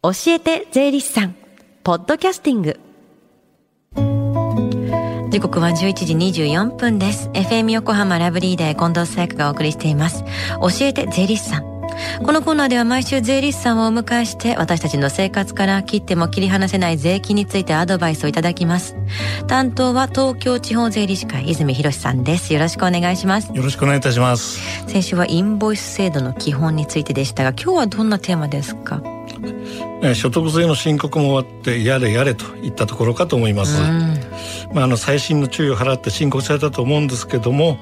教えて税理士さん。ポッドキャスティング。時刻は11時24分です。FM 横浜ラブリーデー近藤沙耶香がお送りしています。教えて税理士さん。このコーナーでは毎週税理士さんをお迎えして私たちの生活から切っても切り離せない税金についてアドバイスをいただきます。担当は東京地方税理士会泉博さんです。よろしくお願いします。よろしくお願いいたします。先週はインボイス制度の基本についてでしたが今日はどんなテーマですか？所得税の申告も終わってやれやれといったところかと思います、まあ、あの最新の注意を払って申告されたと思うんですけども、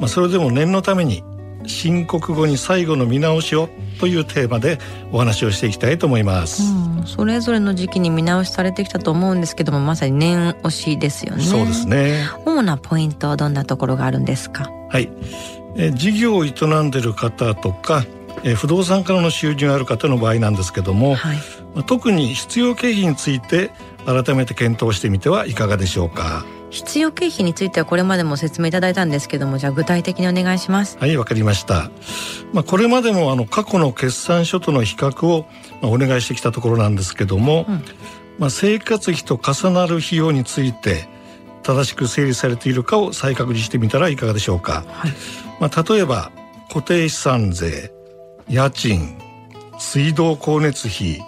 まあ、それでも念のために申告後に最後の見直しをというテーマでお話をしていきたいと思います、うん、それぞれの時期に見直しされてきたと思うんですけどもまさに念押しですよね。そうですね。主なポイントはどんなところがあるんですか？はい。え事業を営んでいる方とかえ不動産からの収入がある方の場合なんですけども、はい、特に必要経費について改めて検討してみてはいかがでしょうか？必要経費についてはこれまでも説明いただいたんですけどもじゃあ具体的にお願いします。はいわかりました。まあこれまでもあの過去の決算書との比較をお願いしてきたところなんですけども、うん、まあ生活費と重なる費用について正しく整理されているかを再確認してみたらいかがでしょうか、はい、まあ例えば固定資産税家賃水道光熱費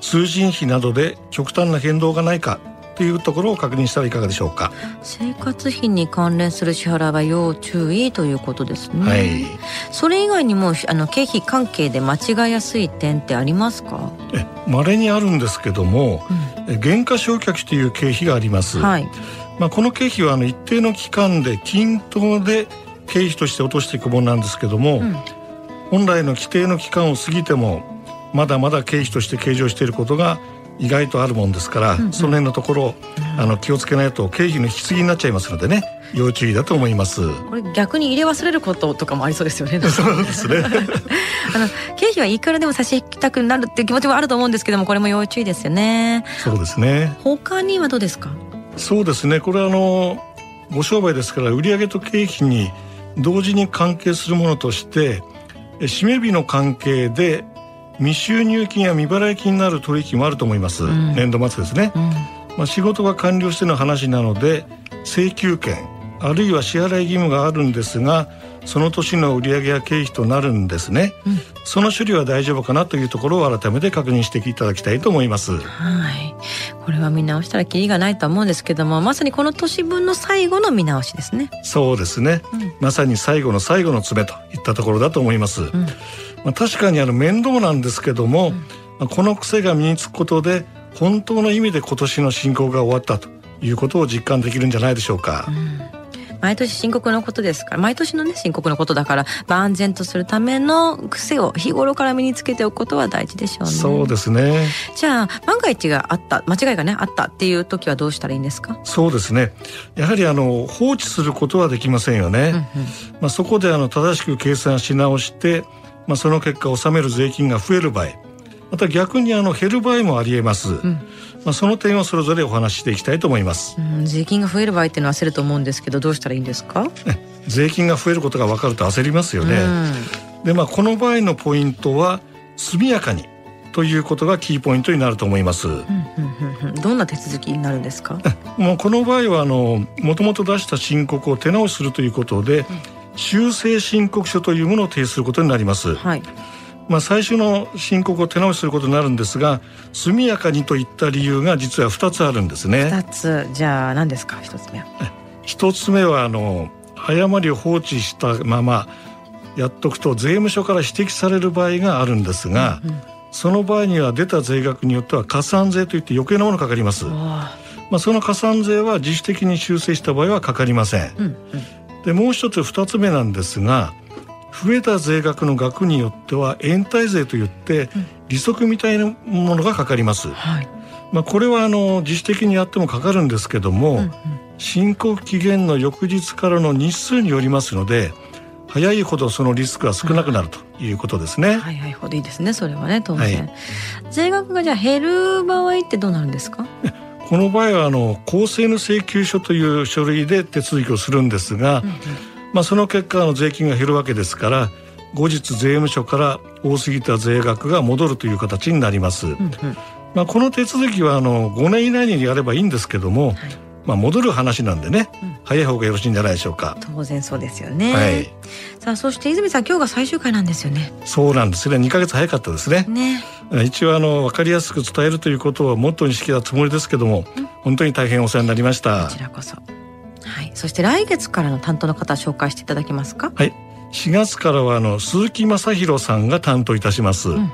通信費などで極端な変動がないかというところを確認したらいかがでしょうか？生活費に関連する支払いは要注意ということですね、はい、それ以外にもあの経費関係で間違いやすい点ってありますか？え稀にあるんですけども、うん、減価償却という経費があります、はい、まあ、この経費はあの一定の期間で均等で経費として落としていくものなんですけども、うん本来の規定の期間を過ぎてもまだまだ経費として計上していることが意外とあるもんですから、うんうん、その辺のところあの気をつけないと経費の引き継ぎになっちゃいますのでね要注意だと思います。これ逆に入れ忘れることとかもありそうですよね。そうですね。あの経費はいくらでも差し引きたくなるっていう気持ちもあると思うんですけどもこれも要注意ですよね。そうですね。他にはどうですか？そうですね。これはあのご商売ですから売上と経費に同時に関係するものとして締め日の関係で未収入金や未払い金になる取引もあると思います、うん、年度末ですね、うん、まあ、仕事が完了しての話なので請求権あるいは支払い義務があるんですがその年の売上や経費となるんですね、うん、その処理は大丈夫かなというところを改めて確認していただきたいと思います。はいこれは見直したらキリがないと思うんですけどもまさにこの年分の最後の見直しですね。そうですね、うん、まさに最後の最後の詰めといったところだと思います、うん、まあ、確かにあの面倒なんですけども、まあ、この癖が身につくことで本当の意味で今年の進行が終わったということを実感できるんじゃないでしょうか、毎年深刻なことですから毎年のね深刻なことだから万全とするための癖を日頃から身につけておくことは大事でしょうね。そうですね。じゃあ万が一があった間違いがねあったっていう時はどうしたらいいんですか？そうですね。やはりあの放置することはできませんよね、うんうん、まあ、そこであの正しく計算し直してまあ、その結果納める税金が増える場合また逆にあの減る場合もありえます、うん、まあ、その点をそれぞれお話ししていきたいと思います、うん、税金が増える場合っていうのは焦ると思うんですけどどうしたらいいんですか？税金が増えることが分かると焦りますよね、うん、でまあこの場合のポイントは速やかにということがキーポイントになると思います、どんな手続きになるんですか？もうこの場合はあのもともと出した申告を手直しするということで、修正申告書というものを提出することになります、はいまあ、最初の申告を手直しすることになるんですが速やかにといった理由が実は2つあるんですね。2つ。じゃあ何ですか？1つ目は。1つ目はあの誤りを放置したままやっとくと税務署から指摘される場合があるんですが、うんうん、その場合には出た税額によっては加算税といって余計なものかかります。まあ、その加算税は自主的に修正した場合はかかりません。うんうん。でもう一つ二つ目なんですが増えた税額の額によっては延滞税といって利息みたいなものがかかります。はい、まあ、これはあの自主的にやってもかかるんですけども、うんうん、申告期限の翌日からの日数によりますので早いほどそのリスクが少なくなるということですね。早いほどいいですねそれはね当然、はい、税額がじゃあ減る場合ってどうなるんですか？この場合はあの公正の請求書という書類で手続きをするんですが、うんうん、まあ、その結果の税金が減るわけですから後日税務署から多すぎた税額が戻るという形になります、うんうん、まあ、この手続きはあの5年以内にやればいいんですけども、はい、まあ、戻る話なんでね、うん、早い方がよろしいんじゃないでしょうか。当然そうですよね、はい、さあそして泉さん今日が最終回なんですよね。そうなんですね。2か月早かったですね。ね。一応あの分かりやすく伝えるということはもっとにしてたつもりですけども、うん、本当に大変お世話になりました。こちらこそはい、そして来月からの担当の方紹介していただけますか？はい。4月からはあの鈴木正弘さんが担当いたします、うんうん、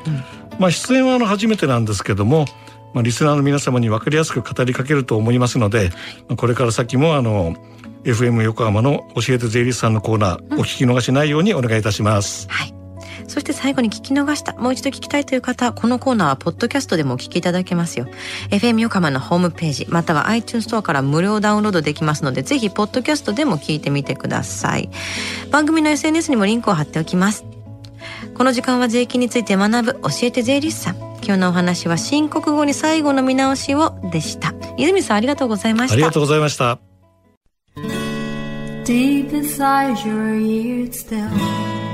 まあ出演はあの初めてなんですけどもまあリスナーの皆様に分かりやすく語りかけると思いますので、はい、これから先もあの FM 横浜の教えて税理士さんのコーナー、お聞き逃しないようにお願いいたします。はい。そして最後に聞き逃した、もう一度聞きたいという方、このコーナーはポッドキャストでもお聞きいただけますよ。FM 横浜のホームページ、または iTunes ストアから無料ダウンロードできますので、ぜひポッドキャストでも聞いてみてください。番組の SNS にもリンクを貼っておきます。この時間は税金について学ぶ教えて税理士さん。今日のお話は申告後に最後の見直しをでした。泉さんありがとうございました。ありがとうございました。Deep inside your ears still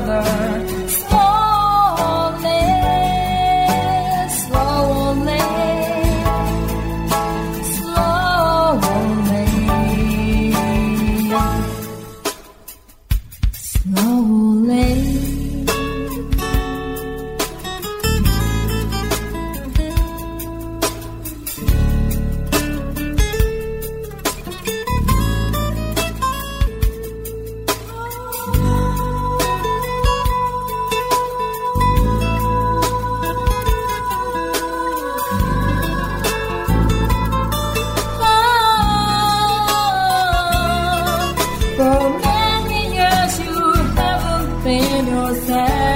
another. Meu céu.